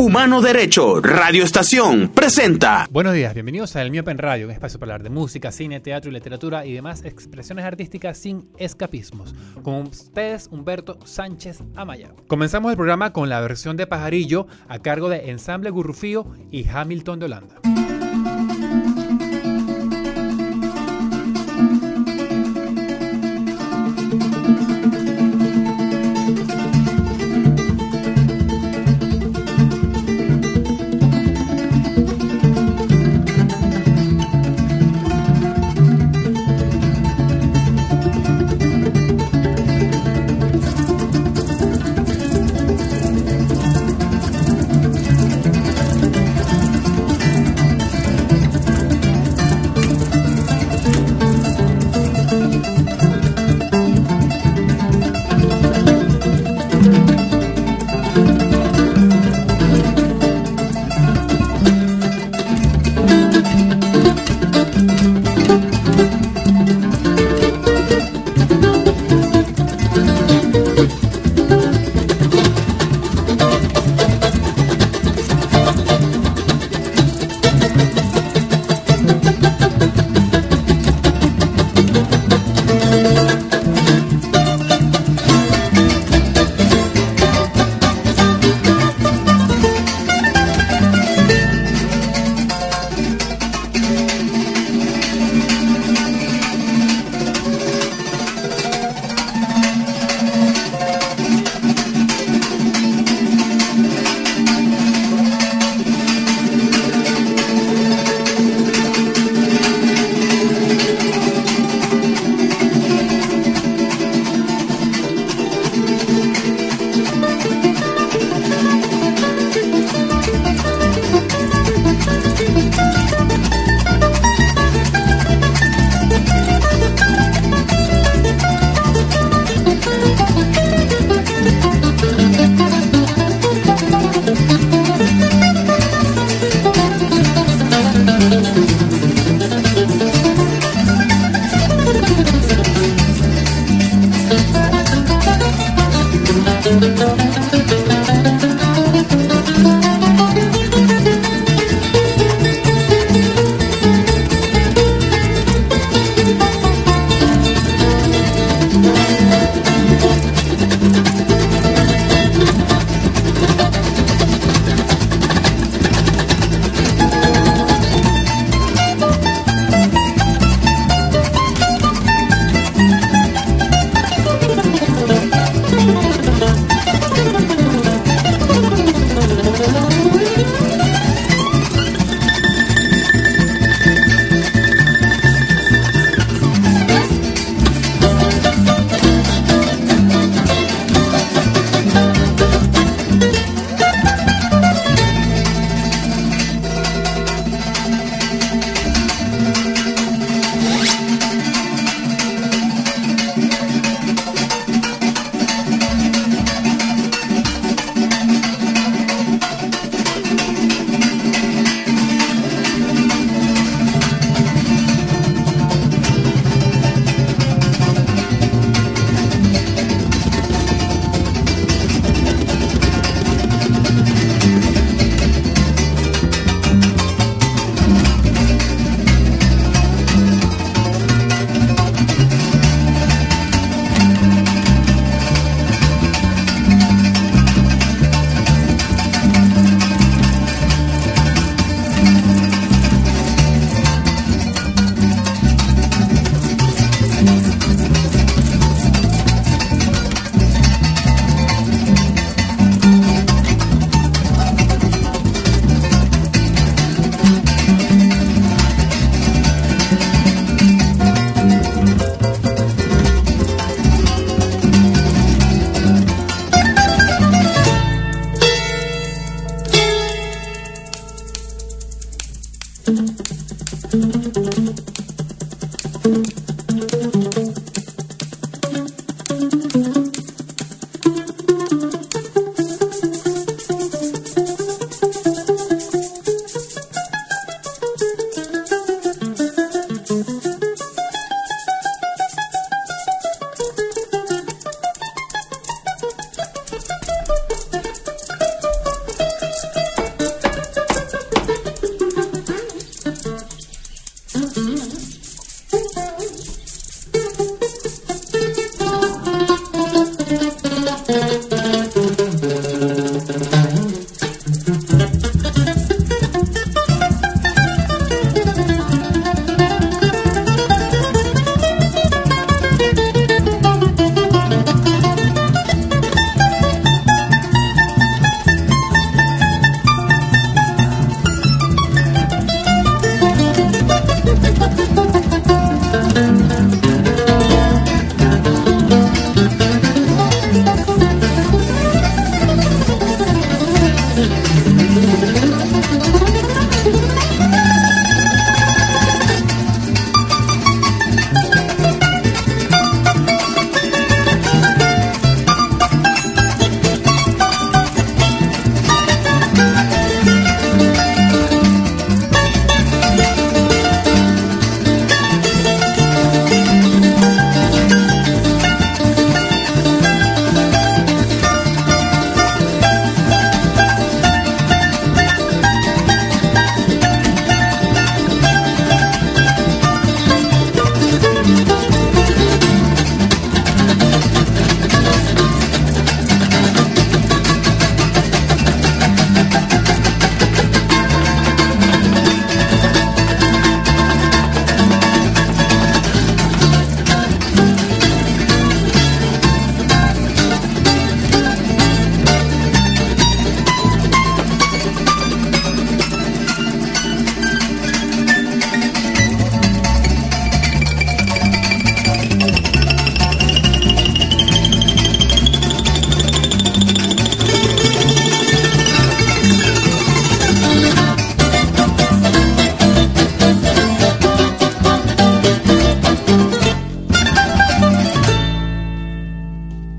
Humano Derecho, Radio Estación, presenta. Buenos días, bienvenidos a El Miopen Radio, un espacio para hablar de música, cine, teatro y literatura y demás expresiones artísticas sin escapismos. Con ustedes, Humberto Sánchez Amaya. Comenzamos el programa con la versión de Pajarillo a cargo de Ensamble Gurrufío y Hamilton de Holanda.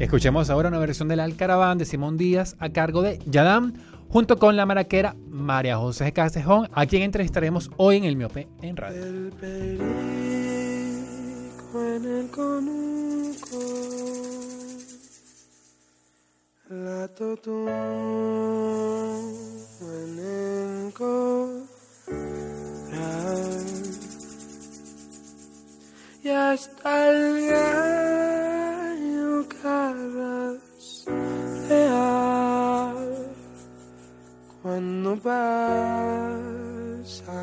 Escuchemos ahora una versión del Alcaraván de Simón Díaz a cargo de Yadam, junto con la maraquera María José Castejón, a quien entrevistaremos hoy en el Miope en radio. El perico en el conuco, la y hasta el gallo carraspear cuando pasa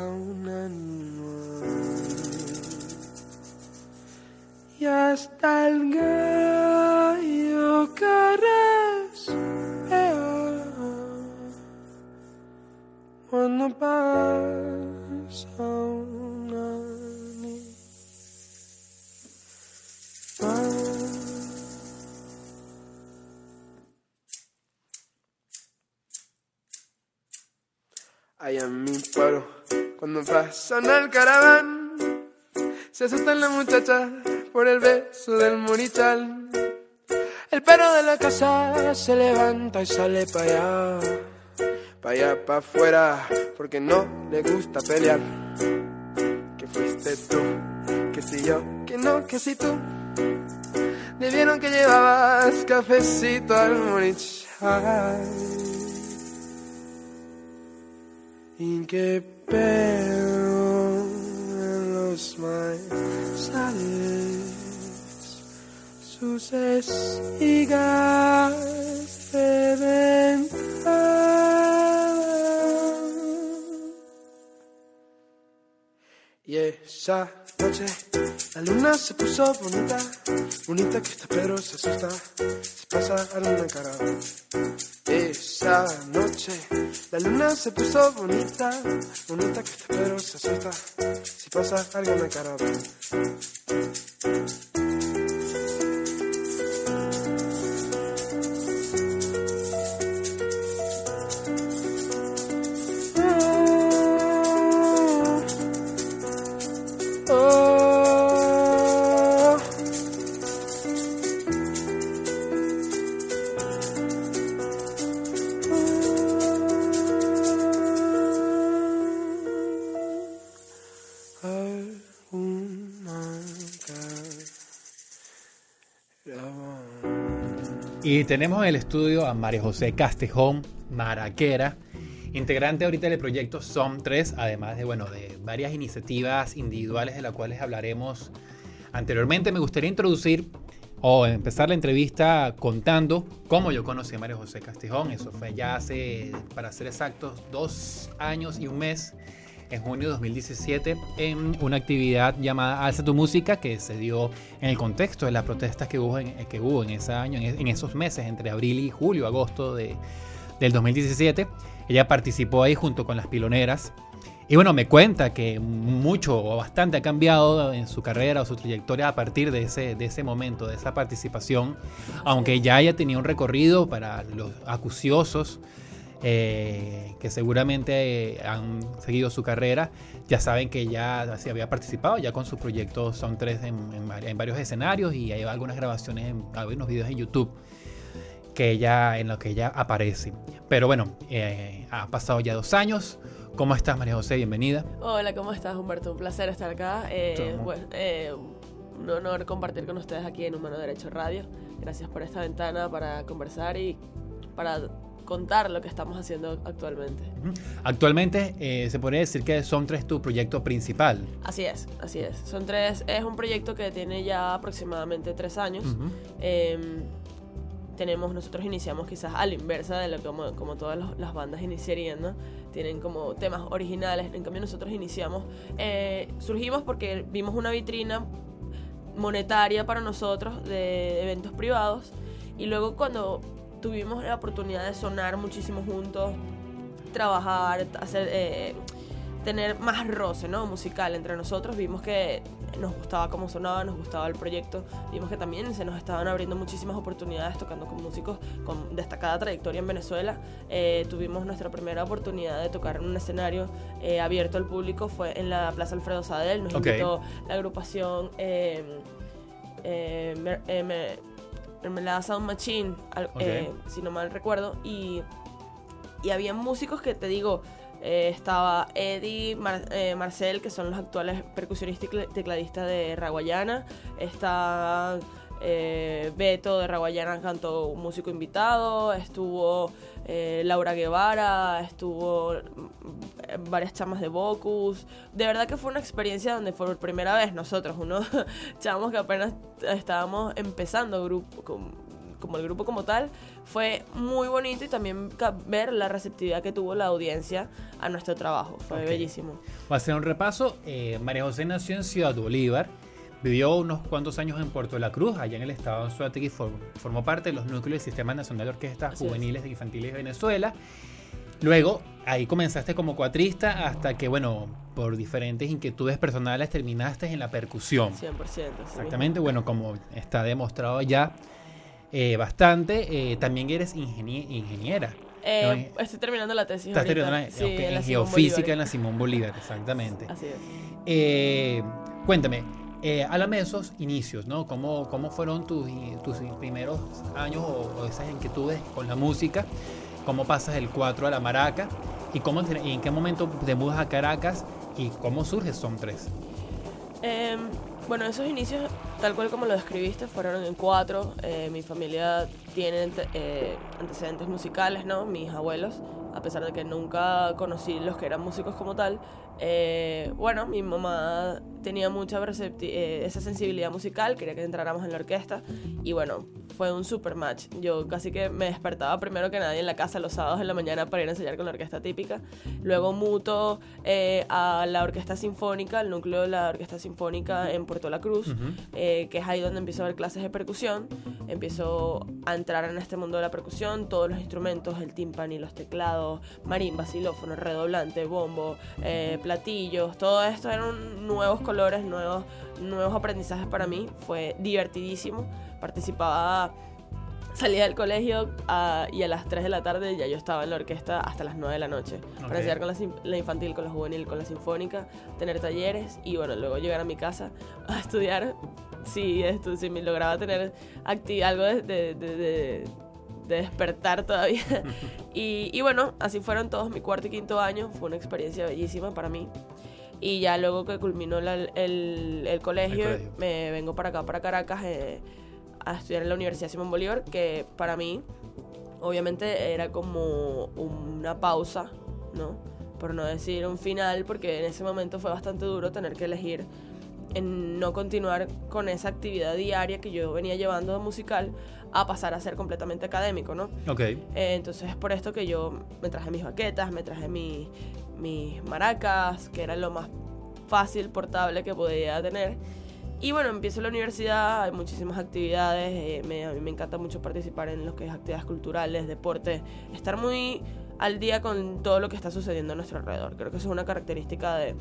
un animal y hasta el gallo carraspea cuando pasa un animal. Allá en mi pueblo, cuando pasan al caraván, se asustan las muchachas por el beso del morichal. El perro de la casa se levanta y sale para allá, para allá, para afuera, porque no le gusta pelear. Que fuiste tú, que si yo, que no, que si tú. Le vieron que llevabas cafecito al morichal. Y qué pedo en los maizales, sus espigas esa noche la luna se puso bonita, bonita que está pero se asusta, se pasa a una cara. Esa noche la luna se puso bonita, bonita que está pero se asusta, si pasa la cara. Tenemos en el estudio a María José Castejón, maraquera, integrante ahorita del proyecto SOM 3, además de, bueno, de varias iniciativas individuales de las cuales hablaremos anteriormente. Me gustaría introducir o empezar la entrevista contando cómo yo conocí a María José Castejón. Eso fue ya hace, para ser exactos, dos años y un mes, en junio de 2017, en una actividad llamada Alza tu Música, que se dio en el contexto de las protestas que hubo en, que hubo en ese año, en, en esos meses, entre abril y julio, agosto de, del 2017. Ella participó ahí junto con las piloneras. Y bueno, me cuenta que mucho o bastante ha cambiado en su carrera o su trayectoria a partir de ese, de ese momento, de esa participación, aunque ya haya tenido un recorrido para los acuciosos eh, que seguramente han seguido su carrera, ya saben que ya se había participado ya con sus proyectos Son tres en, en, en varios escenarios y hay algunas grabaciones, en, algunos videos en YouTube que ella, en los que ella aparece. Pero bueno, eh, ha pasado ya dos años. ¿Cómo estás, María José? Bienvenida. Hola, ¿cómo estás, Humberto? Un placer estar acá. Eh, bueno, eh, un honor compartir con ustedes aquí en Humano Derecho Radio. Gracias por esta ventana para conversar y para contar lo que estamos haciendo actualmente. Actualmente eh, se podría decir que Son tres tu proyecto principal. Así es, así es. Son tres, es un proyecto que tiene ya aproximadamente tres años. Ujú. Eh, tenemos, nosotros iniciamos quizás a la inversa de lo que como, como todas los- las bandas iniciarían, ¿no? Tienen como temas originales, en cambio nosotros iniciamos, eh, surgimos porque vimos una vitrina monetaria para nosotros de eventos privados y luego cuando tuvimos la oportunidad de sonar muchísimo juntos, trabajar, hacer, eh, tener más roce ¿no? musical entre nosotros, vimos que nos gustaba cómo sonaba, nos gustaba el proyecto, vimos que también se nos estaban abriendo muchísimas oportunidades tocando con músicos con destacada trayectoria en Venezuela. Eh, tuvimos nuestra primera oportunidad de tocar en un escenario eh, abierto al público, fue en la Plaza Alfredo Sadel, nos invitó la agrupación eh, eh, eh, Me- Mermelada Sound Machine, al- eh, si no mal recuerdo, y, y había músicos que te digo, eh, estaba Eddie, Mar- eh, Marcel, que son los actuales percusionistas y tecladistas de Raguayana, está eh, Beto de Raguayana, cantó un músico invitado, estuvo eh, Laura Guevara, estuvo mm, varias chamas de Bocus. De verdad que fue una experiencia donde por primera vez nosotros, unos chamos que apenas estábamos empezando grupo, com- como el grupo como tal, fue muy bonito y también ver la receptividad que tuvo la audiencia a nuestro trabajo. Fue Ok. bellísimo. Va a ser un repaso. Eh, María José nació en Ciudad Bolívar. Vivió unos cuantos años en Puerto de la Cruz, allá en el estado de Anzoátegui, y for- formó parte de los núcleos del Sistema Nacional de Orquestas Así. Juveniles e Infantiles de Venezuela. Luego, ahí comenzaste como cuatrista hasta que, bueno, por diferentes inquietudes personales terminaste en la percusión. 100%. así mismo. Exactamente, bueno, como está demostrado ya eh, bastante, eh, también eres ingenie- ingeniera. Eh, No, estoy terminando la tesis. Estás terminando en, Sí, en la geofísica Bolívar. en la Simón Bolívar, exactamente. Así es. Eh, cuéntame, eh, háblame esos inicios, ¿no? ¿Cómo, cómo fueron tus, tus primeros años o, esas inquietudes con la música? ¿Cómo pasas del 4 a la maraca? ¿Y, cómo, en qué momento te mudas a Caracas? ¿Y cómo surge Son 3? Eh, bueno, esos inicios, tal cual como lo describiste, fueron en cuatro. Eh, mi familia tiene ante- eh, antecedentes musicales, ¿no? Mis abuelos, a pesar de que nunca conocí los que eran músicos como tal. eh, bueno, mi mamá tenía mucha eh, esa sensibilidad musical, quería que entráramos en la orquesta y bueno, fue un super match. Yo casi que me despertaba primero que nadie en la casa los sábados en la mañana para ir a ensayar con la orquesta típica. Luego muto eh, a la orquesta sinfónica, el núcleo de la orquesta sinfónica en Puerto La Cruz, eh, que es ahí donde empiezo a ver clases de percusión. Empiezo a entrar en este mundo de la percusión, todos los instrumentos, el timpani, los teclados, marimba, xilófono, redoblante, bombo, eh, platillos, todo esto eran nuevos colores, nuevos, nuevos aprendizajes para mí. Fue divertidísimo. Participaba Salía del colegio ah, y a las 3 de la tarde ya yo estaba en la orquesta hasta las 9 de la noche. Ok. Para ensayar con la, la infantil, con la juvenil, con la sinfónica, tener talleres y bueno, luego llegar a mi casa a estudiar. Si, estu- si me lograba tener algo de, de- de- de- de despertar todavía. y, y bueno, así fueron todos mi cuarto y quinto año. Fue una experiencia bellísima para mí. Y ya luego que culminó la- el, el colegio, El colegio. me vengo para acá, para Caracas, eh, a estudiar en la Universidad Simón Bolívar, que para mí, obviamente, era como una pausa, ¿no? Por no decir un final, porque en ese momento fue bastante duro tener que elegir en no continuar con esa actividad diaria que yo venía llevando de musical a pasar a ser completamente académico, ¿no? Ok. Eh, entonces es por esto que yo me traje mis baquetas, me traje mi- mis maracas, que era lo más fácil, portable que podía tener. Y bueno, empiezo la universidad, hay muchísimas actividades, eh, me- a mí me encanta mucho participar en lo que es actividades culturales, deporte, estar muy al día con todo lo que está sucediendo a nuestro alrededor. Creo que eso es una característica de,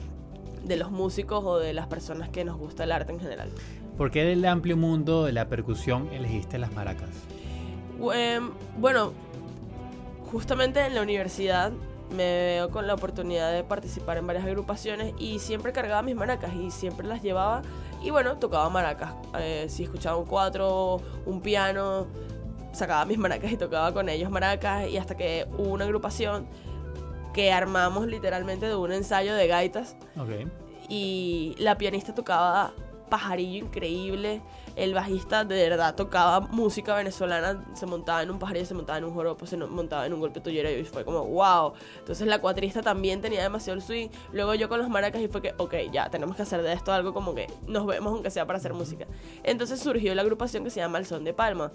de los músicos o de las personas que nos gusta el arte en general. ¿Por qué del amplio mundo de la percusión elegiste las maracas? Em, bueno, justamente en la universidad me veo con la oportunidad de participar en varias agrupaciones y siempre cargaba mis maracas y siempre las llevaba y bueno, tocaba maracas. Eh, si escuchaba un cuatro, un piano, sacaba mis maracas y tocaba con ellos maracas y hasta que hubo una agrupación que armamos literalmente de un ensayo de gaitas Ok. y la pianista tocaba pajarillo increíble, el bajista de verdad tocaba música venezolana, se montaba en un pajarillo, se montaba en un joropo, se montaba en un golpe tuyero y fue como wow. Entonces la cuatrista también tenía demasiado el swing, luego yo con los maracas y fue que ok, ya tenemos que hacer de esto algo como que nos vemos aunque sea para hacer música. Entonces surgió la agrupación que se llama El Son de Palma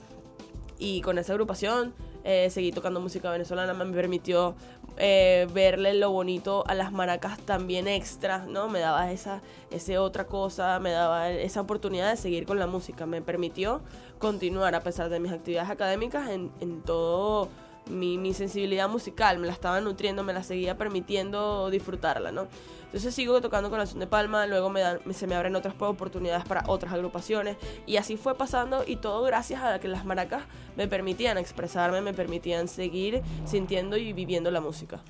y con esa agrupación eh, seguí tocando música venezolana, me permitió eh, verle lo bonito a las maracas también extras, ¿no? Me daba esa, ese otra cosa, me daba esa oportunidad de seguir con la música, me permitió continuar a pesar de mis actividades académicas en, en todo mi, mi sensibilidad musical, me la estaba nutriendo, me la seguía permitiendo disfrutarla, ¿no? Entonces sigo tocando con la Son de Palma, luego me dan, se me abren otras oportunidades para otras agrupaciones y así fue pasando y todo gracias a que las maracas me permitían expresarme, me permitían seguir sintiendo y viviendo la música.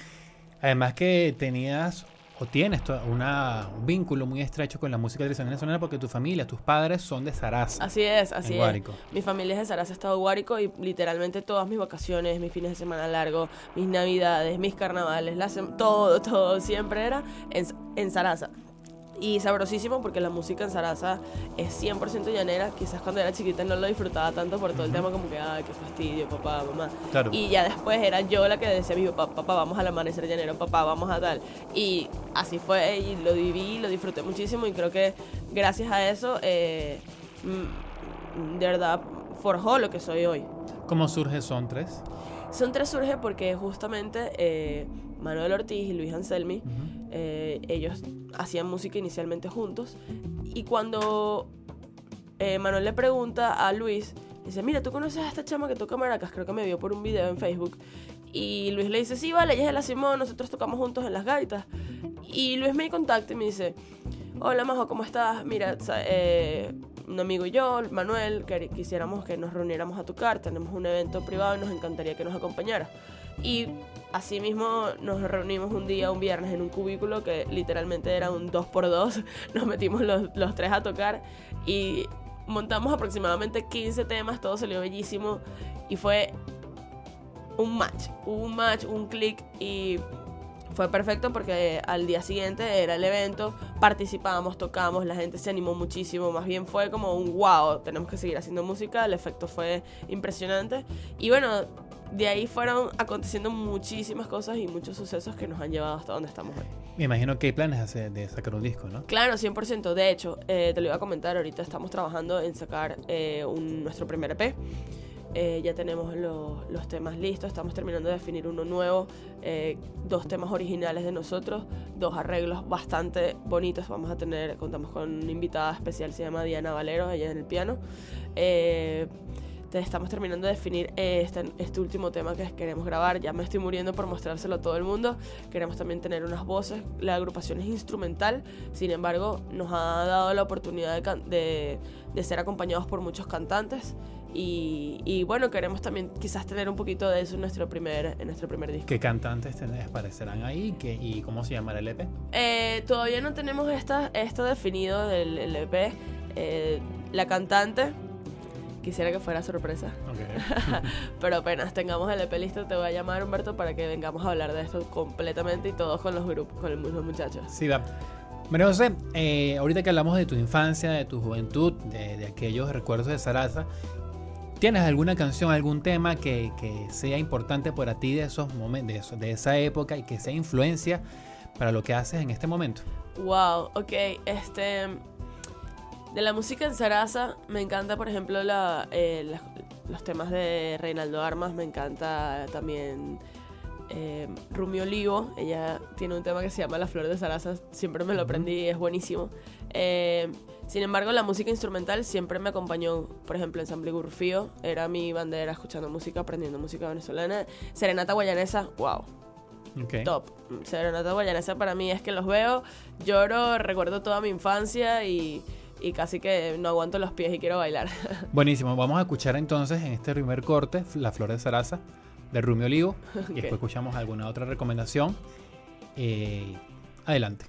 Además que tenías o tienes una, un vínculo muy estrecho con la música tradicional venezolana porque tu familia, tus padres son de Sarasa. Así es, así En es. Mi familia es de Sarasa, Estado Guárico y literalmente todas mis vacaciones, mis fines de semana largos, mis navidades, mis carnavales, todo, todo siempre era en, en Sarasa. Y sabrosísimo porque la música en Sarasa es 100% llanera. Quizás cuando era chiquita no lo disfrutaba tanto por todo el tema como que, ay, qué fastidio, papá, mamá. Claro. Y ya después era yo la que decía a mi papá, papá, vamos al amanecer llanero, papá, vamos a tal. Y así fue y lo viví, lo disfruté muchísimo y creo que gracias a eso, eh, mm, de verdad, forjó lo que soy hoy. ¿Cómo surge Son 3? Son tres surge porque justamente eh, Manuel Ortiz y Luis Anselmi, eh, ellos hacían música inicialmente juntos. Y cuando eh, Manuel le pregunta a Luis, dice, mira, ¿tú conoces a esta chama que toca maracas? Creo que me vio por un video en Facebook. Y Luis le dice, sí, vale, ella es de la Simón, nosotros tocamos juntos en las gaitas. Y Luis me contacta y me dice, hola Majo, ¿cómo estás? Mira, eh, un amigo y yo, Manuel, quisiéramos que nos reuniéramos a tocar, tenemos un evento privado y nos encantaría que nos acompañara. Y así mismo nos reunimos un día, un viernes, en un cubículo que literalmente era un 2x2, nos metimos los, los tres a tocar y montamos aproximadamente 15 temas, todo salió bellísimo. Y fue un match, un match, un click y fue perfecto porque al día siguiente era el evento, participábamos, tocamos, la gente se animó muchísimo, más bien fue como un wow, tenemos que seguir haciendo música, el efecto fue impresionante. Y bueno, de ahí fueron aconteciendo muchísimas cosas y muchos sucesos que nos han llevado hasta donde estamos hoy. Me imagino que hay planes de hacer- de sacar un disco, ¿no? Claro, 100%. De hecho, eh, te lo iba a comentar, ahorita estamos trabajando en sacar eh, un- nuestro primer EP. Eh, ya tenemos los, los temas listos, estamos terminando de definir uno nuevo, eh, dos temas originales de nosotros, dos arreglos bastante bonitos. Vamos a tener, contamos con una invitada especial, se llama Diana Valero, ella en el piano. Eh, estamos terminando de definir eh, este, este último tema que queremos grabar. Ya me estoy muriendo por mostrárselo a todo el mundo. Queremos también tener unas voces. La agrupación es instrumental, sin embargo, nos ha dado la oportunidad de, de- de ser acompañados por muchos cantantes. Y, y bueno, queremos también quizás tener un poquito de eso en nuestro primer, en nuestro primer disco. ¿Qué cantantes tenés, aparecerán ahí? ¿Qué, ¿Y cómo se llamará el EP? Eh, todavía no tenemos esta, esto definido del el EP. Eh, la cantante, quisiera que fuera sorpresa. Ok. Pero apenas tengamos el EP listo, te voy a llamar Humberto para que vengamos a hablar de esto completamente y todos con los grupos, con los muchachos. Sí, va. María José, eh, ahorita que hablamos de tu infancia, de tu juventud, de, de aquellos recuerdos de Sarasa, ¿tienes alguna canción, algún tema que, que sea importante para ti de esos momentos, de, eso- de esa época y que sea influencia para lo que haces en este momento? Wow, ok, este. De la música en Sarasa, me encanta, por ejemplo, la, eh, los temas de Reinaldo Armas, me encanta también eh, Rumi Olivo, ella tiene un tema que se llama La Flor de Sarasa, siempre me lo aprendí, es buenísimo. Eh, sin embargo, la música instrumental siempre me acompañó, por ejemplo, Ensamble Gurfío, era mi bandera escuchando música, aprendiendo música venezolana. Serenata Guayanesa, wow, Ok. top. Serenata Guayanesa para mí es que los veo, lloro, recuerdo toda mi infancia y, y casi que no aguanto los pies y quiero bailar. Buenísimo, vamos a escuchar entonces en este primer corte La Flor de Sarasa de Rumi Olivo. Y después escuchamos alguna otra recomendación. Eh, adelante.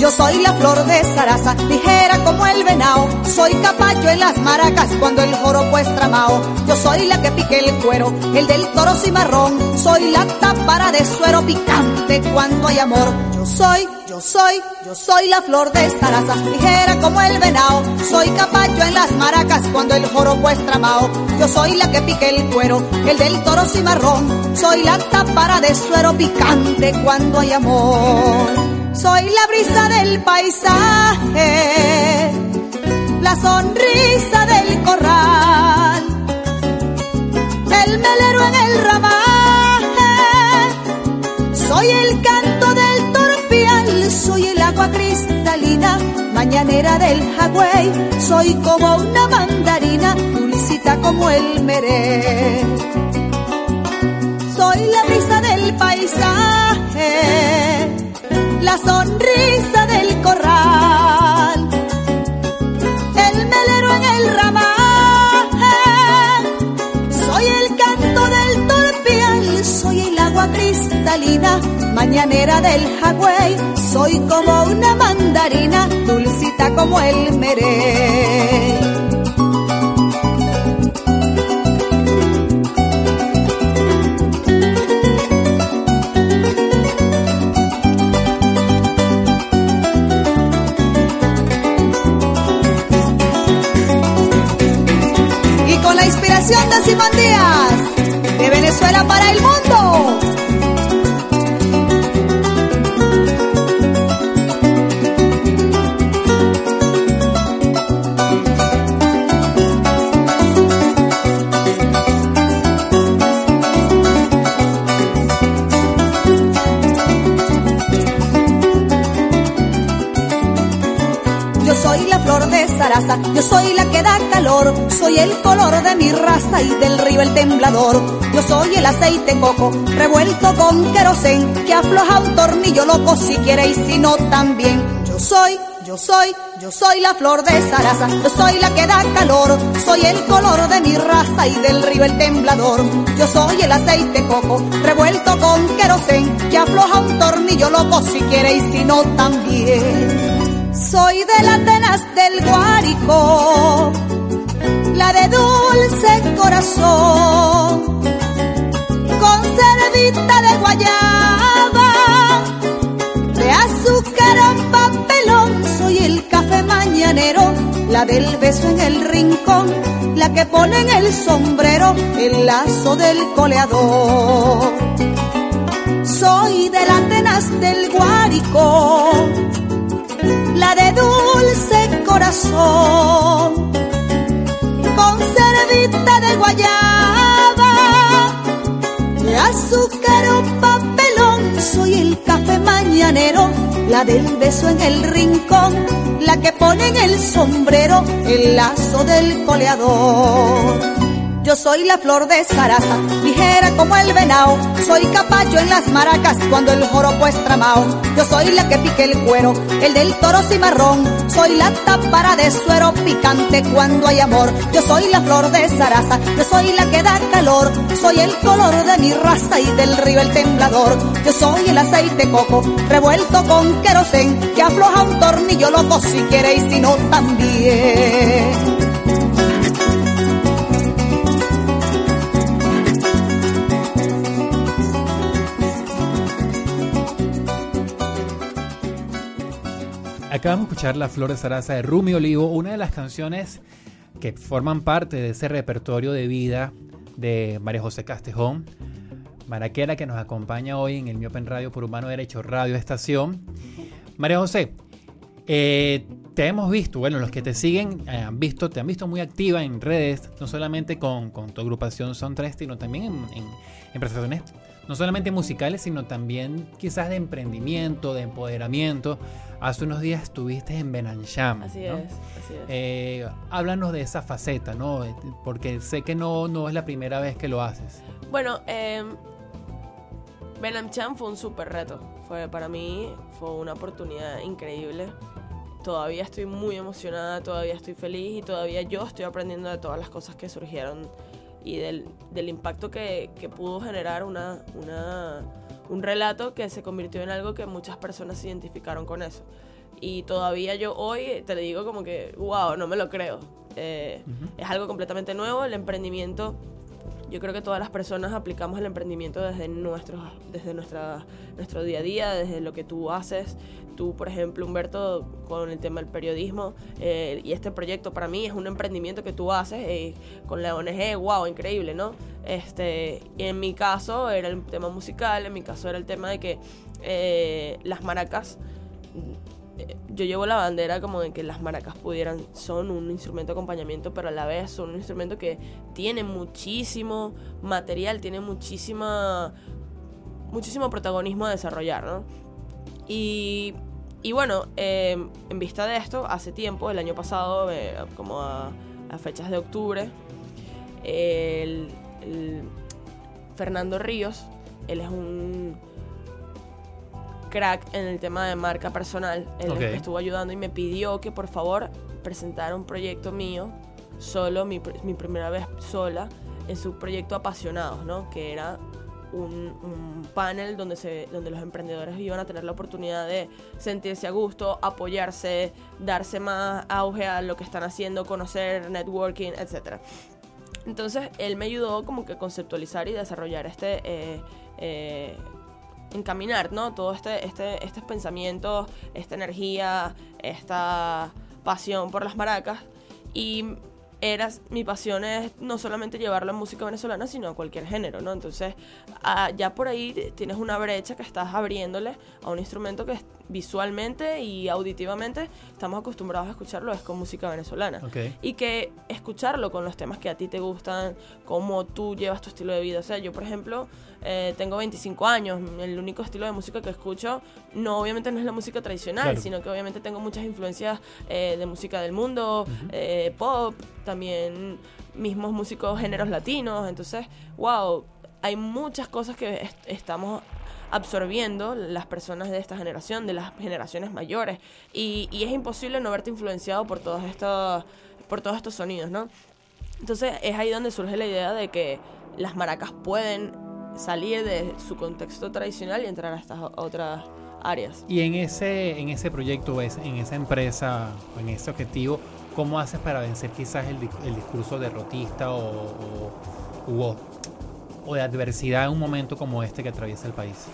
Yo soy la flor de zaraza, ligera como el venao. Soy caballo en las maracas cuando el joropo es tramao. Yo soy la que pique el cuero, el del toro cimarrón. Soy la tápara de suero picante cuando hay amor. Yo soy, yo soy, yo soy la flor de zaraza, ligera como el venao. Soy caballo en las maracas cuando el joropo es tramao. Yo soy la que pique el cuero, el del toro cimarrón. Soy la tápara de suero picante cuando hay amor. Soy la brisa del paisaje, la sonrisa del corral, el melero en el ramaje. Soy el canto del torpial, soy el agua cristalina, mañanera del jagüey. Soy como una mandarina, dulcita como el meré. Soy la brisa del paisaje, la sonrisa del corral, el melero en el ramaje. Soy el canto del torpial, soy el agua cristalina, mañanera del jagüey. Soy como una mandarina, dulcita como el meré. Inspiración de Simón Díaz, de Venezuela para el mundo. Yo soy la que da calor, soy el color de mi raza y del río el temblador. Yo soy el aceite coco, revuelto con querosén, que afloja un tornillo loco si quiere y si no también. Yo soy, yo soy, yo soy la flor de zaraza, yo soy la que da calor, soy el color de mi raza y del río el temblador. Yo soy el aceite coco, revuelto con querosén, que afloja un tornillo loco si quiere y si no también. Soy de las Atenas del Guárico, la de dulce corazón, con cervita de guayaba, de azúcar o papelón. Soy el café mañanero, la del beso en el rincón, la que pone en el sombrero el lazo del coleador. Soy de las Atenas del Guárico la de dulce corazón, con cervita de guayaba, de azúcar o papelón. Soy el café mañanero, la del beso en el rincón, la que pone en el sombrero el lazo del coleador. Yo soy la flor de zaraza, ligera como el venao. Soy caballo en las maracas cuando el joropo es tramao. Yo soy la que pique el cuero, el del toro cimarrón. Soy la tápara de suero picante cuando hay amor. Yo soy la flor de zaraza, yo soy la que da calor. Soy el color de mi raza y del río el temblador. Yo soy el aceite coco, revuelto con querosén, que afloja un tornillo loco si quiere y si no también. Acabamos de escuchar La Flor de Zaraza de Rumi Olivo, una de las canciones que forman parte de ese repertorio de vida de María José Castejón, maraquera que nos acompaña hoy en el Miopen Radio por Humano Derecho Radio Estación. María José, eh, te hemos visto, bueno, los que te siguen eh, han visto, te han visto muy activa en redes, no solamente con, con tu agrupación Son Tres, sino también en, en, en prestaciones no solamente musicales, sino también quizás de emprendimiento, de empoderamiento. Hace unos días estuviste en Benancham. Así ¿no? es, así es. Eh, háblanos de esa faceta, ¿no? Porque sé que no, no es la primera vez que lo haces. Bueno, eh, fue un súper reto. Fue, para mí fue una oportunidad increíble. todavía estoy muy emocionada, todavía estoy feliz y todavía yo estoy aprendiendo de todas las cosas que surgieron y del, del impacto que, que pudo generar una, una, un relato que se convirtió en algo que muchas personas se identificaron con eso. Y todavía yo hoy te le digo como que, wow, no me lo creo. Eh, Es algo completamente nuevo, el emprendimiento yo creo que todas las personas aplicamos el emprendimiento desde, nuestro, desde nuestra, nuestro día a día, desde lo que tú haces. Tú, por ejemplo, Humberto, con el tema del periodismo, eh, y este proyecto para mí es un emprendimiento que tú haces eh, con la ONG, wow, increíble, ¿no? Este, y en mi caso era el tema musical, en mi caso era el tema de que eh, las maracas yo llevo la bandera como de que las maracas pudieran, son un instrumento de acompañamiento, pero a la vez son un instrumento que tiene muchísimo material, tiene muchísima, muchísimo protagonismo a desarrollar, ¿no? Y, y bueno, eh, en vista de esto, hace tiempo, el año pasado, eh, como a, fechas de octubre, el Fernando Ríos, él es un crack en el tema de marca personal. Él Ok. me estuvo ayudando y me pidió que por favor presentara un proyecto mío, solo, mi, mi primera vez sola, en su proyecto Apasionados, ¿no? Que era un, un panel donde, se, donde los emprendedores iban a tener la oportunidad de sentirse a gusto, apoyarse, darse más auge a lo que están haciendo, conocer, networking, etcétera. Entonces él me ayudó como que a conceptualizar y desarrollar este, eh, eh, encaminar, ¿no? Todo este, este, estos pensamientos, esta energía, esta pasión por las maracas. Y era, mi pasión es no solamente llevarlo en música venezolana, sino a cualquier género, ¿no? Entonces, ah, ya por ahí tienes una brecha que estás abriéndole a un instrumento que visualmente y auditivamente estamos acostumbrados a escucharlo, es con música venezolana Ok. y que escucharlo con los temas que a ti te gustan, cómo tú llevas tu estilo de vida. O sea, yo, por ejemplo, eh, tengo 25 años, el único estilo de música que escucho, no obviamente no es la música tradicional, Claro. sino que obviamente tengo muchas influencias eh, de música del mundo, eh, pop, también mismos músicos géneros latinos. Entonces, wow, hay muchas cosas que est- estamos absorbiendo las personas de esta generación, de las generaciones mayores. Y, y es imposible no verte influenciado por todos estos, por todos estos sonidos, ¿no? Entonces es ahí donde surge la idea de que las maracas pueden salir de su contexto tradicional y entrar a estas otras áreas. Y en ese, en ese proyecto, en esa empresa, en ese objetivo, ¿cómo haces para vencer quizás el, el discurso derrotista o, o, o de adversidad en un momento como este que atraviesa el país?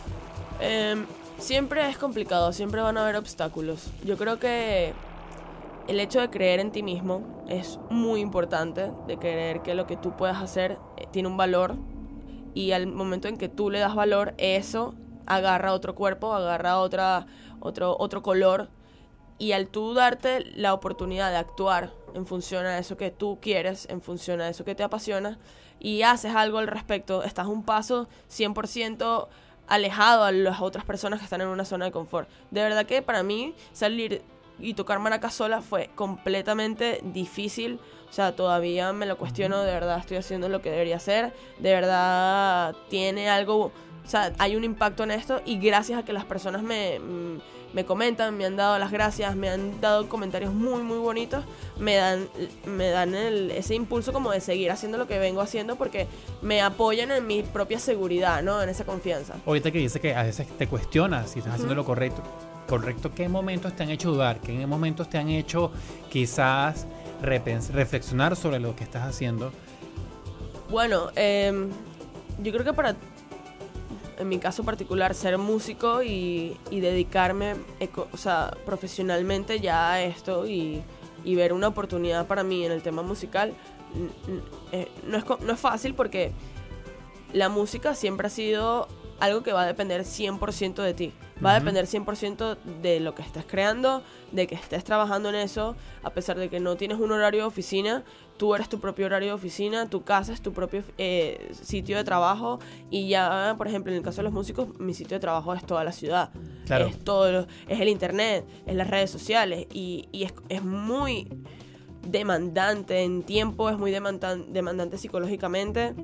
Em, siempre es complicado, siempre van a haber obstáculos. Yo creo que el hecho de creer en ti mismo es muy importante, de creer que lo que tú puedas hacer eh, tiene un valor y al momento en que tú le das valor, eso agarra otro cuerpo, agarra otra, otro, otro color y al tú darte la oportunidad de actuar en función a eso que tú quieres, en función a eso que te apasiona, y haces algo al respecto, estás un paso 100% alejado a las otras personas que están en una zona de confort. De verdad que para mí salir y tocar maracas sola fue completamente difícil. O sea, todavía me lo cuestiono, de verdad estoy haciendo lo que debería hacer, de verdad tiene algo, o sea, hay un impacto en esto y gracias a que las personas me, mm, me comentan, me han dado las gracias, me han dado comentarios muy, muy bonitos, me dan, me dan el- ese impulso como de seguir haciendo lo que vengo haciendo porque me apoyan en mi propia seguridad, ¿no? En esa confianza. Ahorita que dice que a veces te cuestionas si estás haciendo lo correcto. Correcto, ¿qué momentos te han hecho dudar? ¿Qué momentos te han hecho quizás reflexionar sobre lo que estás haciendo? Bueno, em, yo creo que para, en mi caso particular, ser músico y, y dedicarme eco- o sea, profesionalmente ya a esto y, y ver una oportunidad para mí en el tema musical, eh, no, es, no es fácil porque la música siempre ha sido algo que va a depender 100% de ti. Va a depender 100% de lo que estés creando, de que estés trabajando en eso, a pesar de que no tienes un horario de oficina, tú eres tu propio horario de oficina, tu casa es tu propio eh, sitio de trabajo y ya, por ejemplo, en el caso de los músicos, mi sitio de trabajo es toda la ciudad. Claro. Es todo, lo- es el internet, es las redes sociales y, y es, es muy demandante en tiempo, es muy demandan- demandante psicológicamente.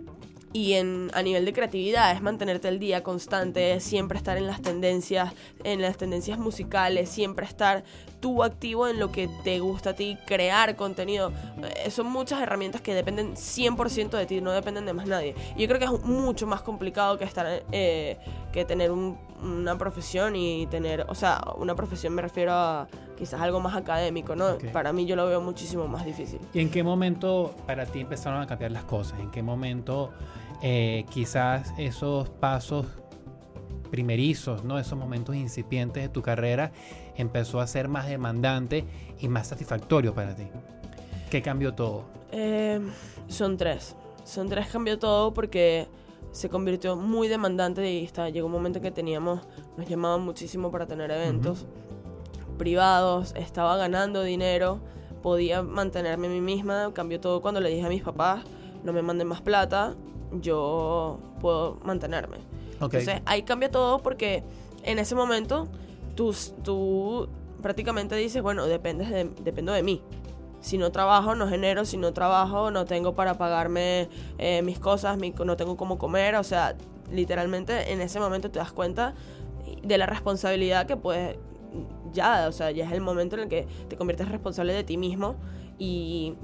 Y en, a nivel de creatividad es mantenerte el día constante, siempre estar en las tendencias, en las tendencias musicales, siempre estar tú activo en lo que te gusta a ti, crear contenido. Eh, son muchas herramientas que dependen 100% de ti, no dependen de más nadie. Y yo creo que es mucho más complicado que estar eh, que tener una profesión y tener, o sea, una profesión me refiero a quizás algo más académico, ¿no? Para mí yo lo veo muchísimo más difícil. ¿Y en qué momento para ti empezaron a cambiar las cosas? ¿En qué momento eh, quizás esos pasos primerizos, ¿no? esos momentos incipientes de tu carrera, empezó a ser más demandante y más satisfactorio para ti? ¿Qué cambió todo? Eh, son tres. Son tres cambió todo porque se convirtió muy demandante y está, llegó un momento que teníamos, nos llamaban muchísimo para tener eventos privados, estaba ganando dinero, podía mantenerme a mí misma, cambió todo cuando le dije a mis papás, no me manden más plata, yo puedo mantenerme. Entonces ahí cambia todo porque en ese momento tú, tú prácticamente dices, bueno, dependes de, dependo de mí. Si no trabajo, no genero. Si no trabajo, no tengo para pagarme eh, mis cosas, no tengo cómo comer. O sea, literalmente en ese momento te das cuenta de la responsabilidad que puedes ya, o sea, ya es el momento en el que te conviertes responsable de ti mismo y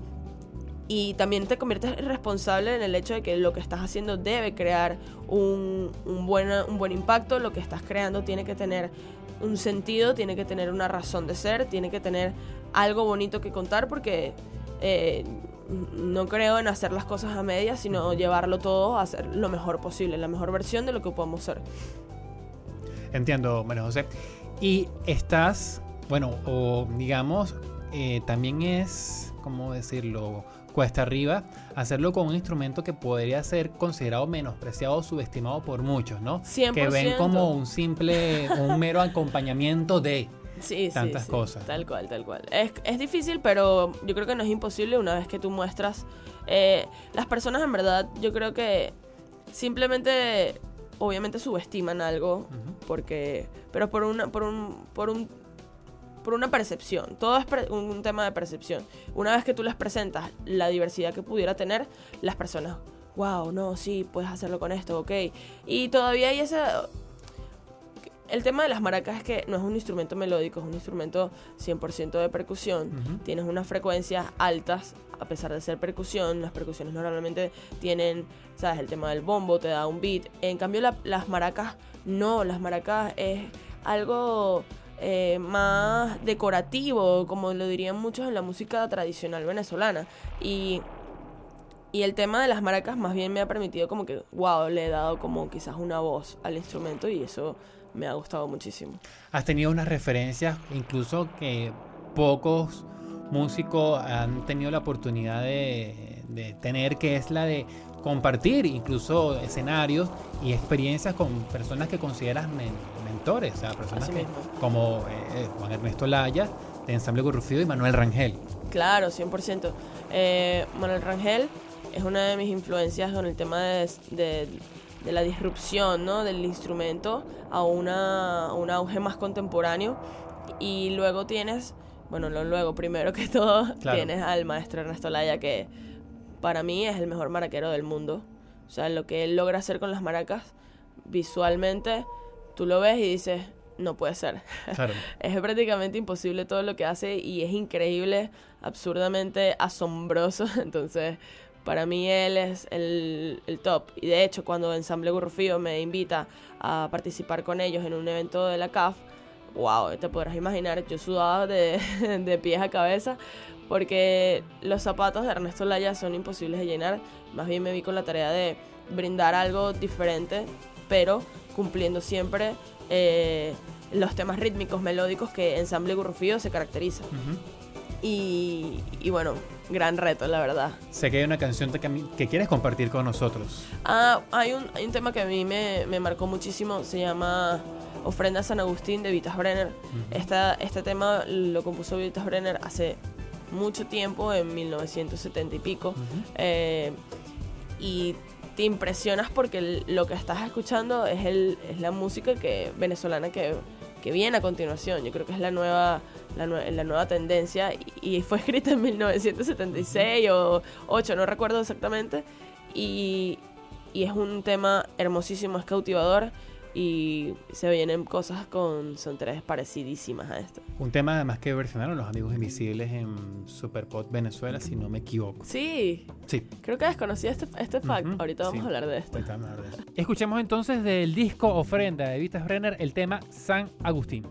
y también te conviertes responsable en el hecho de que lo que estás haciendo debe crear un, un, buen, un buen impacto, lo que estás creando tiene que tener un sentido, tiene que tener una razón de ser, tiene que tener algo bonito que contar porque eh, no creo en hacer las cosas a medias, sino llevarlo todo a hacer lo mejor posible, la mejor versión de lo que podemos ser. Entiendo, bueno, José. Y estás, bueno, o digamos, eh, también es, ¿cómo decirlo? Cuesta arriba hacerlo con un instrumento que podría ser considerado menospreciado o subestimado por muchos, ¿no? 100%. Que ven como un simple, un mero acompañamiento de sí, tantas sí, cosas. Tal cual, tal cual. Es, es, difícil, pero yo creo que no es imposible una vez que tú muestras. Eh, las personas en verdad, yo creo que simplemente, obviamente subestiman algo, porque, pero por una, por un, por un por una percepción. Todo es un tema de percepción. Una vez que tú les presentas la diversidad que pudiera tener, las personas, wow, no, sí, puedes hacerlo con esto, ok. Y todavía hay ese... El tema de las maracas es que no es un instrumento melódico, es un instrumento 100% de percusión. Tienes unas frecuencias altas, a pesar de ser percusión. Las percusiones normalmente tienen, ¿sabes? El tema del bombo te da un beat. En cambio, las maracas no, las maracas es algo eh, más decorativo, como lo dirían muchos en la música tradicional venezolana. Y, y el tema de las maracas más bien me ha permitido como que, wow, le he dado como quizás una voz al instrumento y eso me ha gustado muchísimo. Has tenido unas referencias incluso que pocos músicos han tenido la oportunidad de, de tener, que es la de compartir incluso escenarios y experiencias con personas que consideras o sea, personas como eh, eh, Juan Ernesto Laya, de Ensamble Gurrufido y Manuel Rangel. Claro, 100%. Eh, Manuel Rangel es una de mis influencias con el tema de, de, la disrupción ¿no? del instrumento a una, un auge más contemporáneo. Y luego tienes, bueno, no luego, primero que todo, tienes al maestro Ernesto Laya que para mí es el mejor maraquero del mundo. O sea, lo que él logra hacer con las maracas, visualmente, tú lo ves y dices, no puede ser. es prácticamente imposible todo lo que hace y es increíble, absurdamente asombroso. Entonces, para mí él es el, top. Y de hecho, cuando Ensamble Gurrufío me invita a participar con ellos en un evento de la CAF, wow, te podrás imaginar, yo sudaba de, de pies a cabeza porque los zapatos de Ernesto Laya son imposibles de llenar. Más bien me vi con la tarea de brindar algo diferente, pero cumpliendo siempre eh, los temas rítmicos, melódicos que Ensamble Gurrufío se caracteriza. y, bueno, gran reto, la verdad. Sé que hay una canción que, quieres compartir con nosotros. Ah, hay un, hay un tema que a mí me, me marcó muchísimo, se llama Ofrenda a San Agustín de Vitas Brenner. este tema lo compuso Vitas Brenner hace mucho tiempo, en 1970 y pico. Eh, y te impresionas porque lo que estás escuchando es, el, es la música que, venezolana que, que viene a continuación. Yo creo que es la nueva, la, la nueva tendencia y, fue escrita en 1976 o 8, no recuerdo exactamente. Y, y es un tema hermosísimo, es cautivador Y se vienen cosas con soundtracks parecidísimas a esto. Un tema además que versionaron los amigos invisibles en Superpod Venezuela, si no me equivoco. Sí, Sí. creo que desconocía este, este fact. Ahorita vamos sí. a hablar de esto. Ahorita vamos a hablar de. Escuchemos entonces del disco Ofrenda de Vitas Brenner el tema San Agustín.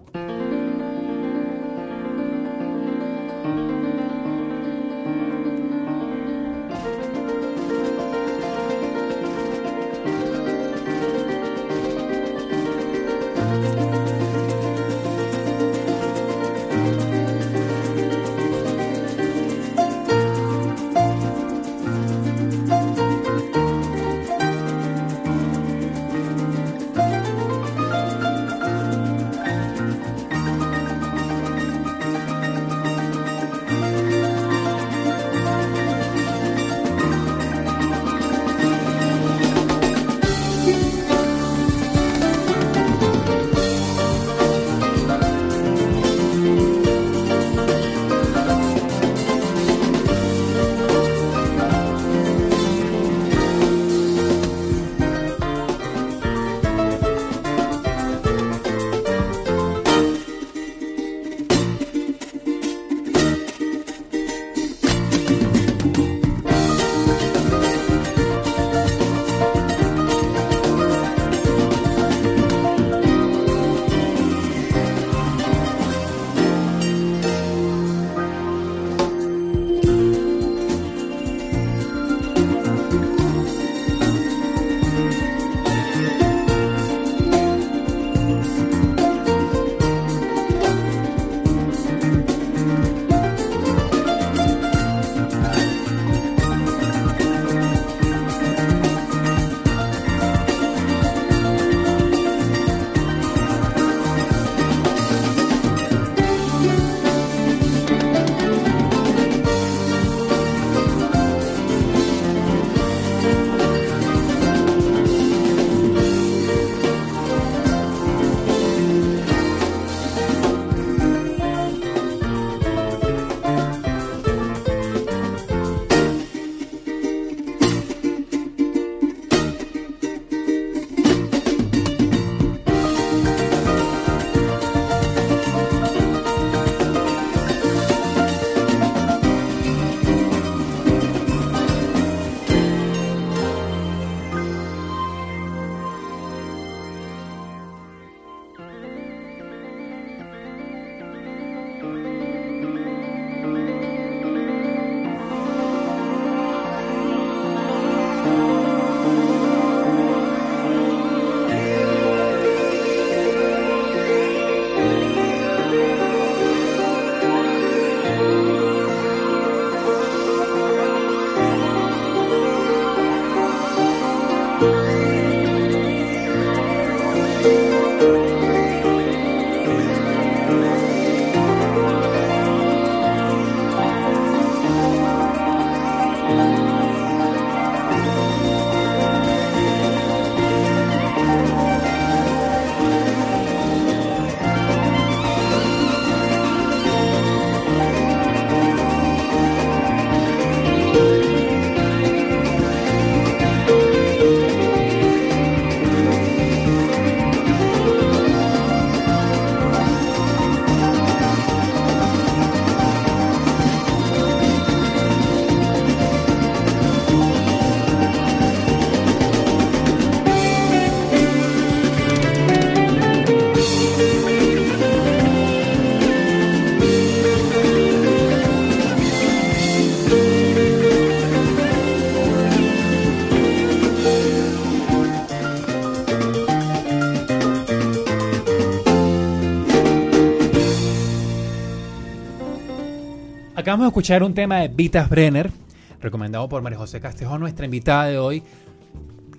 Acabamos de escuchar un tema de Vitas Brenner, recomendado por María José Castejón, nuestra invitada de hoy.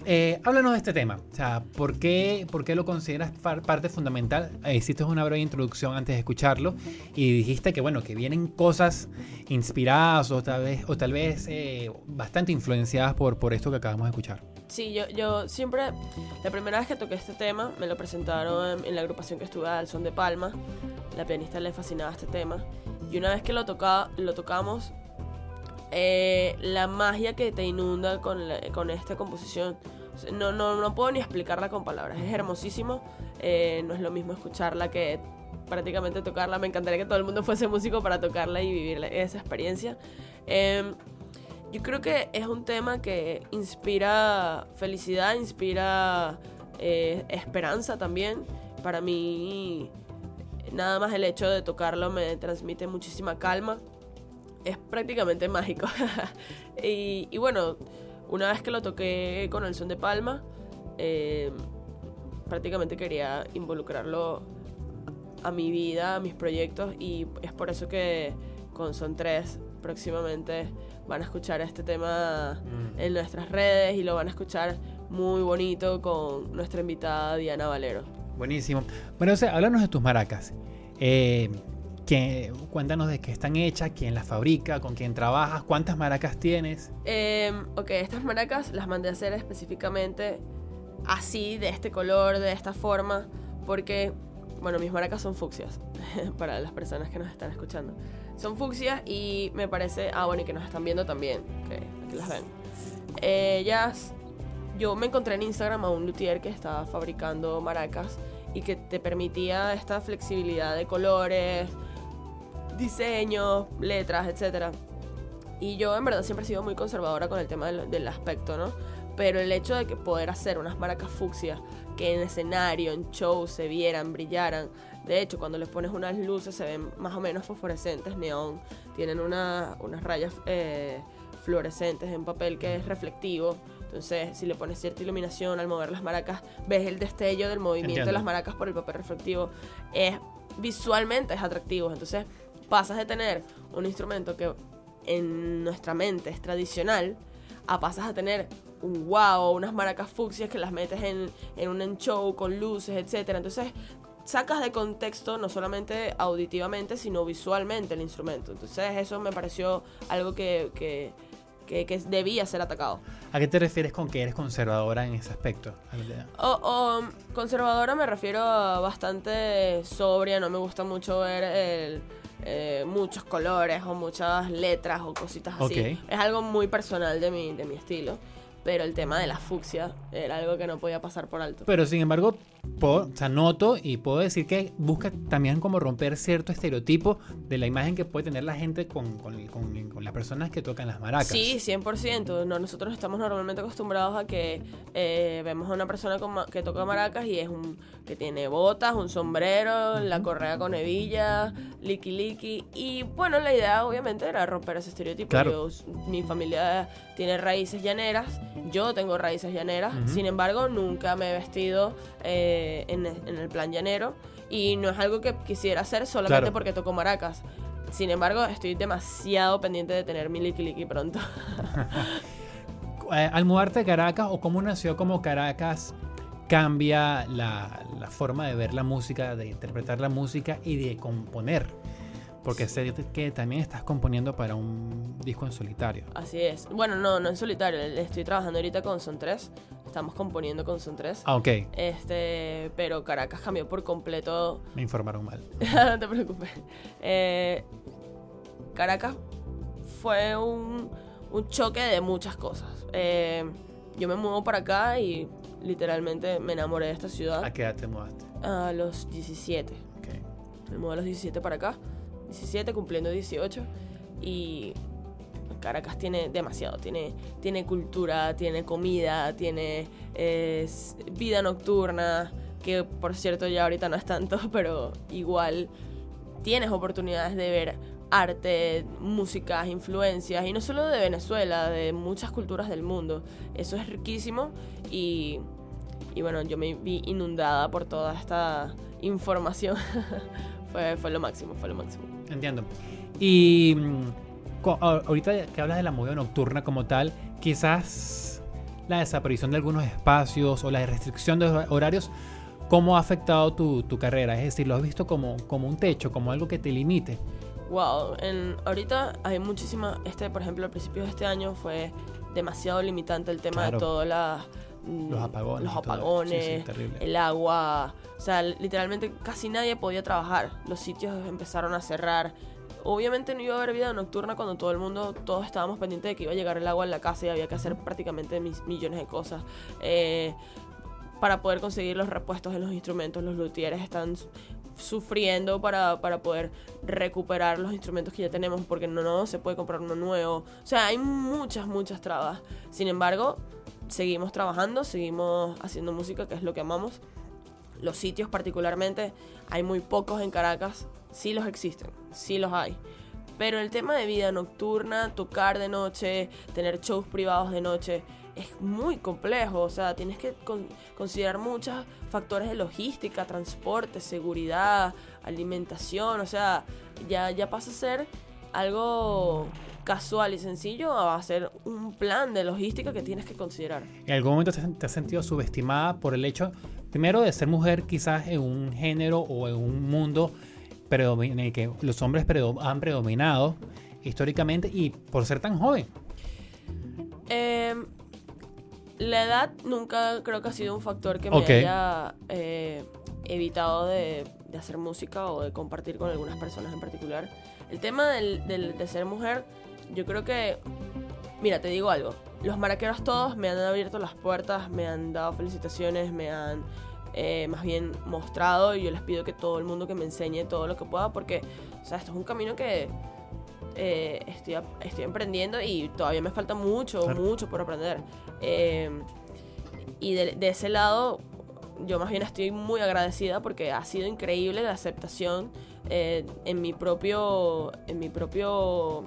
Eh, háblanos de este tema. O sea, ¿por qué, por qué lo consideras par- parte fundamental? Eh, hiciste una breve introducción antes de escucharlo y dijiste que, bueno, que vienen cosas inspiradas o tal vez, o tal vez eh, bastante influenciadas por, por esto que acabamos de escuchar. Sí, yo, yo siempre, la primera vez que toqué este tema, me lo presentaron en, en la agrupación que estuve al Son de Palma. La pianista le fascinaba este tema. Y una vez que lo, toca, lo tocamos, eh, la magia que te inunda con, la- con esta composición. No, no, no puedo ni explicarla con palabras. Es hermosísimo. Eh, no es lo mismo escucharla que prácticamente tocarla. Me encantaría que todo el mundo fuese músico para tocarla y vivir esa experiencia. Em, yo creo que es un tema que inspira felicidad, inspira eh, esperanza también. Para mí, nada más el hecho de tocarlo me transmite muchísima calma. Es prácticamente mágico. y, bueno, una vez que lo toqué con el son de palma, eh, prácticamente quería involucrarlo a mi vida, a mis proyectos y es por eso que con Son 3 próximamente van a escuchar este tema Mm. en nuestras redes y lo van a escuchar muy bonito con nuestra invitada Diana Valero. Buenísimo. Bueno, o sea, háblanos de tus maracas. Eh, que, cuéntanos de qué están hechas, quién las fabrica, con quién trabajas, cuántas maracas tienes. Eh, ok, estas maracas las mandé a hacer específicamente así, de este color, de esta forma, porque, bueno, mis maracas son fucsias, para las personas que nos están escuchando. Son fucsias y me parece, ah, bueno, y que nos están viendo también, que aquí las ven. Ellas, yo me encontré en Instagram a un luthier que estaba fabricando maracas y que te permitía esta flexibilidad de colores, diseños, letras, etcétera. Y yo en verdad siempre he sido muy conservadora con el tema del, del aspecto, ¿no? Pero el hecho de que poder hacer unas maracas fucsia que en escenario, en show, se vieran, brillaran. De hecho, cuando les pones unas luces se ven más o menos fosforescentes, neón. Tienen una- unas rayas eh, fluorescentes en papel que es reflectivo. Entonces, si le pones cierta iluminación al mover las maracas, ves el destello del movimiento de las maracas por el papel reflectivo. Es visualmente es atractivo. Entonces, pasas de tener un instrumento que en nuestra mente es tradicional a pasas a tener un wow, unas maracas fucsias que las metes en, en un show con luces, etcétera. Entonces, sacas de contexto no solamente auditivamente, sino visualmente el instrumento. Entonces, eso me pareció algo que, que, que- que debía ser atacado. ¿A qué te refieres con que eres conservadora en ese aspecto? O, o, conservadora me refiero a bastante sobria, no me gusta mucho ver el, eh, muchos colores o muchas letras o cositas así. Ok. Es algo muy personal de mi, de mi estilo, pero el tema de la fucsia era algo que no podía pasar por alto. Pero sin embargo, puedo, o sea, noto y puedo decir que busca también como romper cierto estereotipo de la imagen que puede tener la gente con, con- con- con las personas que tocan las maracas. Sí, 100%. No, nosotros estamos normalmente acostumbrados a que eh, vemos a una persona con que toca maracas y es un que tiene botas, un sombrero, la correa con hebilla, liqui liqui. Y bueno, la idea obviamente era romper ese estereotipo. Claro. Yo, mi familia tiene raíces llaneras, yo tengo raíces llaneras, sin embargo nunca me he vestido eh, en, en el plan llanero y no es algo que quisiera hacer solamente Claro. porque toco maracas. Sin embargo, estoy demasiado pendiente de tener mi liqui pronto. Eh, al mudarte a Caracas o como una ciudad como Caracas cambia la, la forma de ver la música, de interpretar la música y de componer. Porque sé que también estás componiendo para un disco en solitario. Así es. Bueno, no, no en solitario. Estoy trabajando ahorita con Son 3. Estamos componiendo con Son 3. Ah, ok. Este, pero Caracas cambió por completo. Me informaron mal. no te preocupes. Eh, Caracas fue un, un choque de muchas cosas. Eh, yo me mudo para acá y literalmente me enamoré de esta ciudad ¿A qué edad te mudaste? a los 17. Ok. Me mudé a los 17 para acá. 17 cumpliendo 18. Y Caracas tiene demasiado. Tiene, tiene cultura, tiene comida, tiene vida nocturna. Que por cierto ya ahorita no es tanto, pero igual tienes oportunidades de ver arte, músicas, influencias. Y no solo de Venezuela, de muchas culturas del mundo. Eso es riquísimo. Y, y bueno, yo me vi inundada por toda esta información. fue, fue lo máximo, fue lo máximo. Entiendo. Y mm, ahorita que hablas de la movida nocturna como tal, quizás la desaparición de algunos espacios o la restricción de hor- horarios, ¿cómo ha afectado tu, tu carrera? Es decir, ¿lo has visto como, como un techo, como algo que te limite? Wow, en, ahorita hay muchísima, este por ejemplo al principio de este año fue demasiado limitante el tema Claro. de todas las... mm, Los apagones Los apagones, Sí, sí, terrible. el agua, o sea, literalmente casi nadie podía trabajar. Los sitios empezaron a cerrar obviamente no iba a haber vida nocturna cuando todo el mundo, todos estábamos pendientes de que iba a llegar el agua en la casa y había que hacer prácticamente mis- millones de cosas. Eh, para poder conseguir los repuestos de los instrumentos, los luthieres están su- sufriendo para, para poder recuperar los instrumentos que ya tenemos porque no, no se puede comprar uno nuevo. O sea, hay muchas, muchas trabas. Sin embargo, seguimos trabajando, seguimos haciendo música, que es lo que amamos. Los sitios particularmente, hay muy pocos en Caracas, sí los existen, sí los hay. Pero el tema de vida nocturna, tocar de noche, tener shows privados de noche, es muy complejo. O sea, tienes que con- considerar muchos factores de logística, transporte, seguridad, alimentación. O sea, ya, ya pasa a ser algo casual y sencillo a ser un plan de logística que tienes que considerar. ¿En algún momento te, has sentido subestimada por el hecho, primero, de ser mujer quizás en un género o en un mundo en el que los hombres han predominado históricamente y por ser tan joven? Eh, la edad nunca creo que ha sido un factor que me haya eh, evitado de, de hacer música o de compartir con algunas personas en particular. El tema del- del- de ser mujer, yo creo que, mira, te digo algo, los maraqueros todos me han abierto las puertas, me han dado felicitaciones, me han eh, más bien mostrado y yo les pido que todo el mundo que me enseñe todo lo que pueda porque, o sea, esto es un camino que eh, estoy, estoy emprendiendo y todavía me falta mucho, Claro. mucho por aprender. Eh, y de, de ese lado, yo más bien estoy muy agradecida porque ha sido increíble la aceptación eh, en mi propio, en mi propio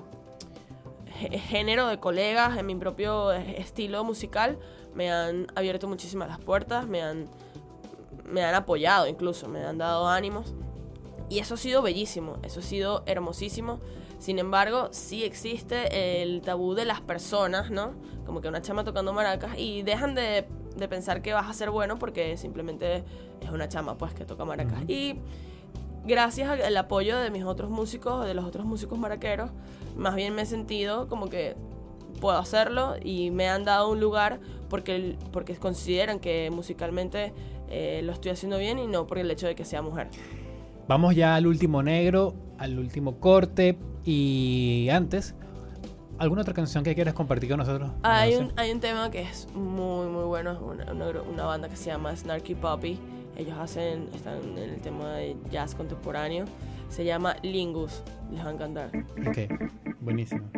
género de colegas, en mi propio estilo musical. Me han abierto muchísimas las puertas, me han, me han apoyado incluso, me han dado ánimos. Y eso ha sido bellísimo, eso ha sido hermosísimo. Sin embargo, sí existe el tabú de las personas, ¿no? Como que una chama tocando maracas y dejan de, de pensar que vas a ser bueno porque simplemente es una chama, pues, que toca maracas. Y gracias al apoyo de mis otros músicos, de los otros músicos maraqueros, más bien me he sentido como que puedo hacerlo y me han dado un lugar porque, porque consideran que musicalmente eh, lo estoy haciendo bien y no por el hecho de que sea mujer. Vamos ya al último negro, al último corte y antes, ¿alguna otra canción que quieras compartir con nosotros? Hay No sé. un, hay un tema que es muy, muy bueno, es una, una- una banda que se llama Snarky Puppy. Ellos hacen, están en el tema de jazz contemporáneo. Se llama Lingus. Les va a encantar. Ok, buenísimo.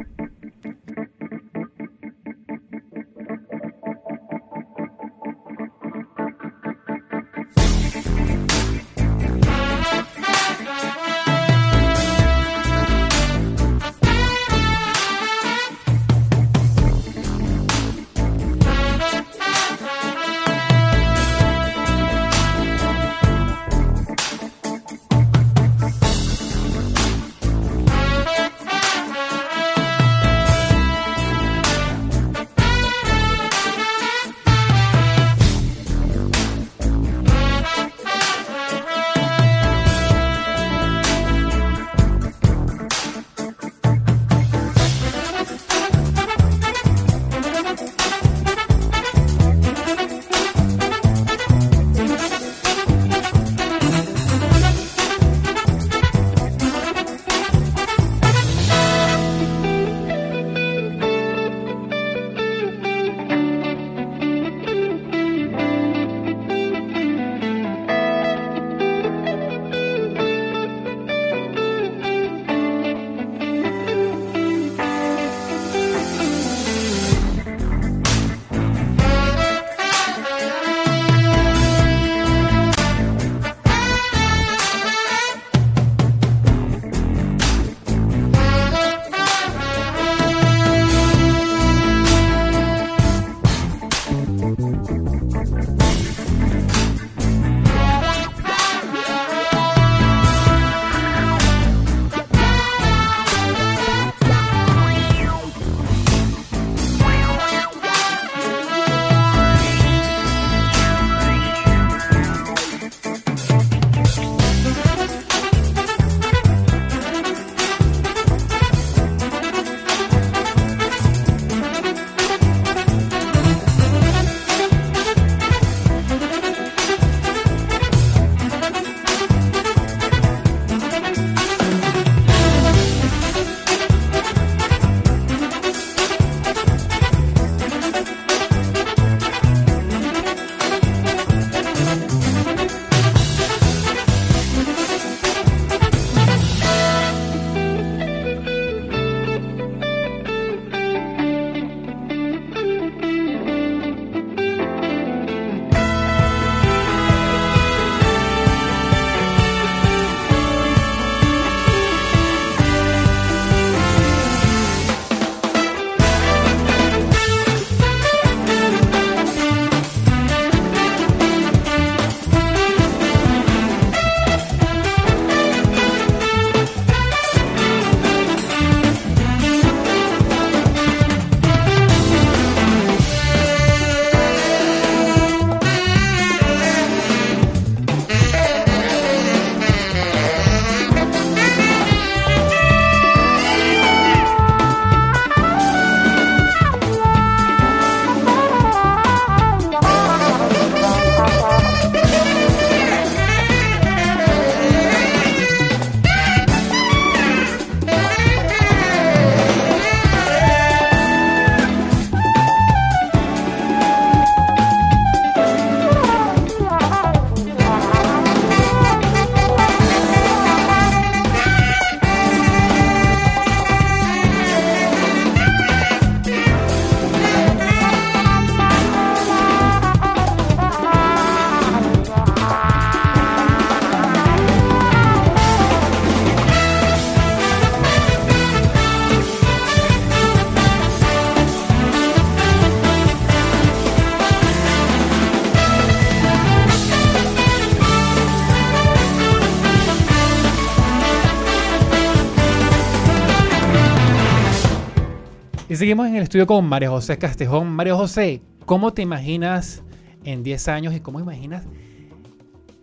Seguimos en el estudio con María José Castejón. María José, ¿cómo te imaginas en 10 años y cómo imaginas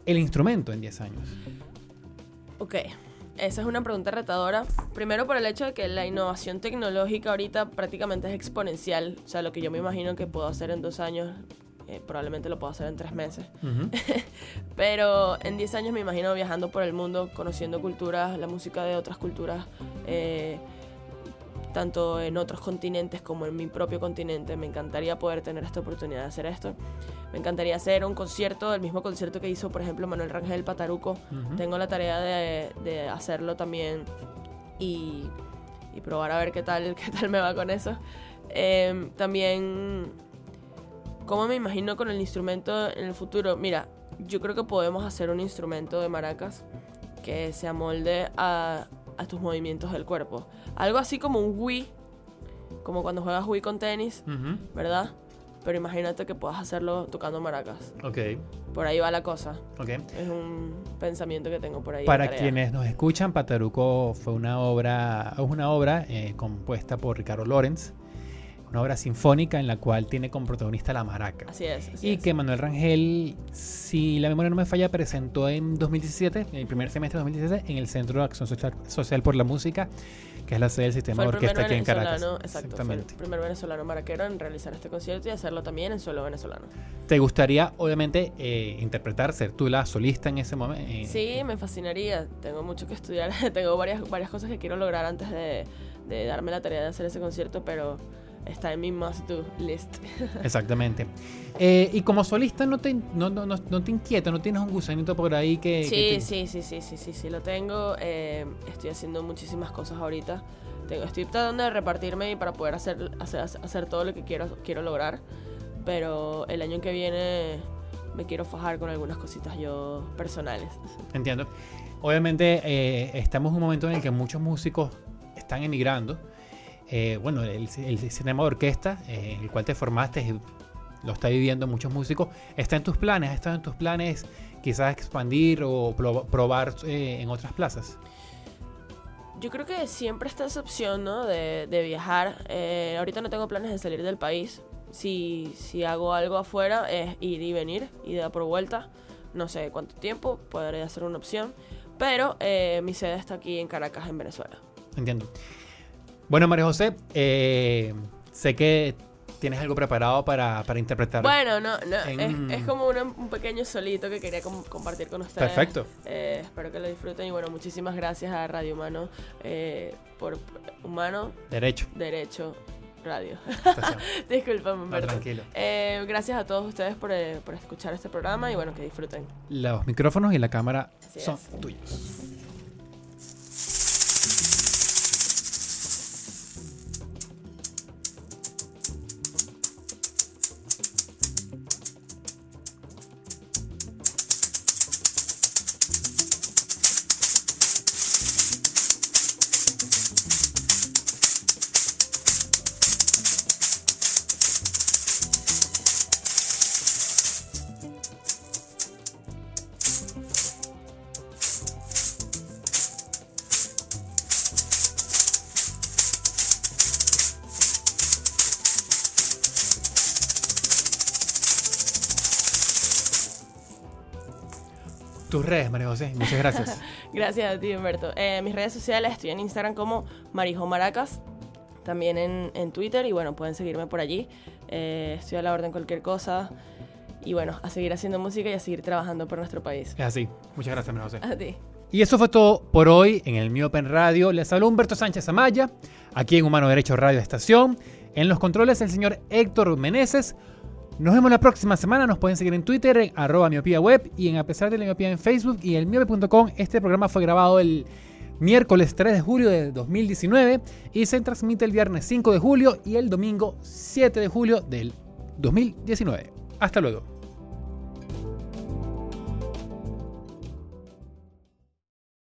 el instrumento en 10 años? Ok, esa es una pregunta retadora. Primero por el hecho de que la innovación tecnológica ahorita prácticamente es exponencial. O sea, lo que yo me imagino que puedo hacer en dos años, eh, probablemente lo puedo hacer en tres meses. Ujú. Pero en 10 años me imagino viajando por el mundo, conociendo culturas, la música de otras culturas, eh, tanto en otros continentes como en mi propio continente. Me encantaría poder tener esta oportunidad de hacer esto. Me encantaría hacer un concierto, el mismo concierto que hizo, por ejemplo, Manuel Rangel Pataruco. Tengo la tarea de, de hacerlo también y, y probar a ver qué tal, qué tal me va con eso. Em, también, ¿cómo me imagino con el instrumento en el futuro? Mira, yo creo que podemos hacer un instrumento de maracas que se amolde a, a tus movimientos del cuerpo. Algo así como un Wii, como cuando juegas Wii con tenis, Ujú. ¿verdad? Pero imagínate que puedas hacerlo tocando maracas. Ok, Por ahí va la cosa. ok. Es un pensamiento que tengo por ahí. Para quienes nos escuchan, Pataruco fue una obra, es una obra eh, compuesta por Ricardo Lorenz, una obra sinfónica en la cual tiene como protagonista la maraca. Así es. así Y es. que Manuel Rangel, si la memoria no me falla, presentó en 2017, en el primer semestre de 2017, en el Centro de Acción Social, por la Música, que es la sede del sistema de orquesta aquí en Caracas. exacto, fue el Exactamente. primer venezolano maraquero en realizar este concierto y hacerlo también en suelo venezolano. ¿Te gustaría, obviamente, eh, interpretar, ser tú la solista en ese momento? Sí, me fascinaría. Tengo mucho que estudiar. Tengo varias, varias cosas que quiero lograr antes de, de darme la tarea de hacer ese concierto, pero está en mi must-do list. Exactamente. Eh, y como solista, ¿no te, no, no, no, te inquieta? ¿No tienes un gusanito por ahí que...? que Sí, te- sí, sí, sí, sí, sí, sí, lo tengo. Eh, estoy haciendo muchísimas cosas ahorita. Tengo, estoy tratando de repartirme para poder hacer, hacer, hacer todo lo que quiero, quiero lograr. Pero el año que viene me quiero fajar con algunas cositas yo personales. Entiendo. Obviamente eh, estamos en un momento en el que muchos músicos están emigrando. Eh, bueno, el, el sistema de orquesta, eh, en el cual te formaste, lo está viviendo muchos músicos. ¿Está en tus planes? ¿Ha estado en tus planes quizás expandir o pro- probar eh, en otras plazas? Yo creo que siempre está esa opción, ¿no? De, de viajar. Ahorita no tengo planes de salir del país. Si, si hago algo afuera es ir y venir, ida por vuelta. No sé cuánto tiempo, podría ser una opción. Pero mi sede está aquí en Caracas, en Venezuela. Entiendo. Bueno, María José, eh, sé que tienes algo preparado para, para interpretar. Bueno, no, no en- es, es como una- un pequeño solito que quería com- compartir con ustedes. Perfecto. Eh, espero que lo disfruten y bueno, muchísimas gracias a Radio Humano eh, por Humano Derecho. Derecho Radio. Disculpame, No, tranquilo. Eh, gracias a todos ustedes por, eh, por escuchar este programa y bueno, que disfruten. Los micrófonos y la cámara Así son es. tuyos. Redes, María José. Muchas gracias. Gracias a ti, Humberto. Eh, mis redes sociales, estoy en Instagram como Marijo Maracas, también en, en Twitter y bueno, pueden seguirme por allí. Eh, estoy a la orden cualquier cosa y bueno, a seguir haciendo música y a seguir trabajando por nuestro país. es así. Muchas gracias, María José. A ti. Y eso fue todo por hoy en el Miopen Radio. Les habló Humberto Sánchez Amaya, aquí en Humano Derecho Radio Estación. En los controles, el señor Héctor Meneses. Nos vemos la próxima semana. Nos pueden seguir en Twitter, en arroba miopía web y en A pesar de la miopía en Facebook y en miope.com. Este programa fue grabado el miércoles 3 de julio de 2019 y se transmite el viernes 5 de julio y el domingo 7 de julio del 2019. Hasta luego.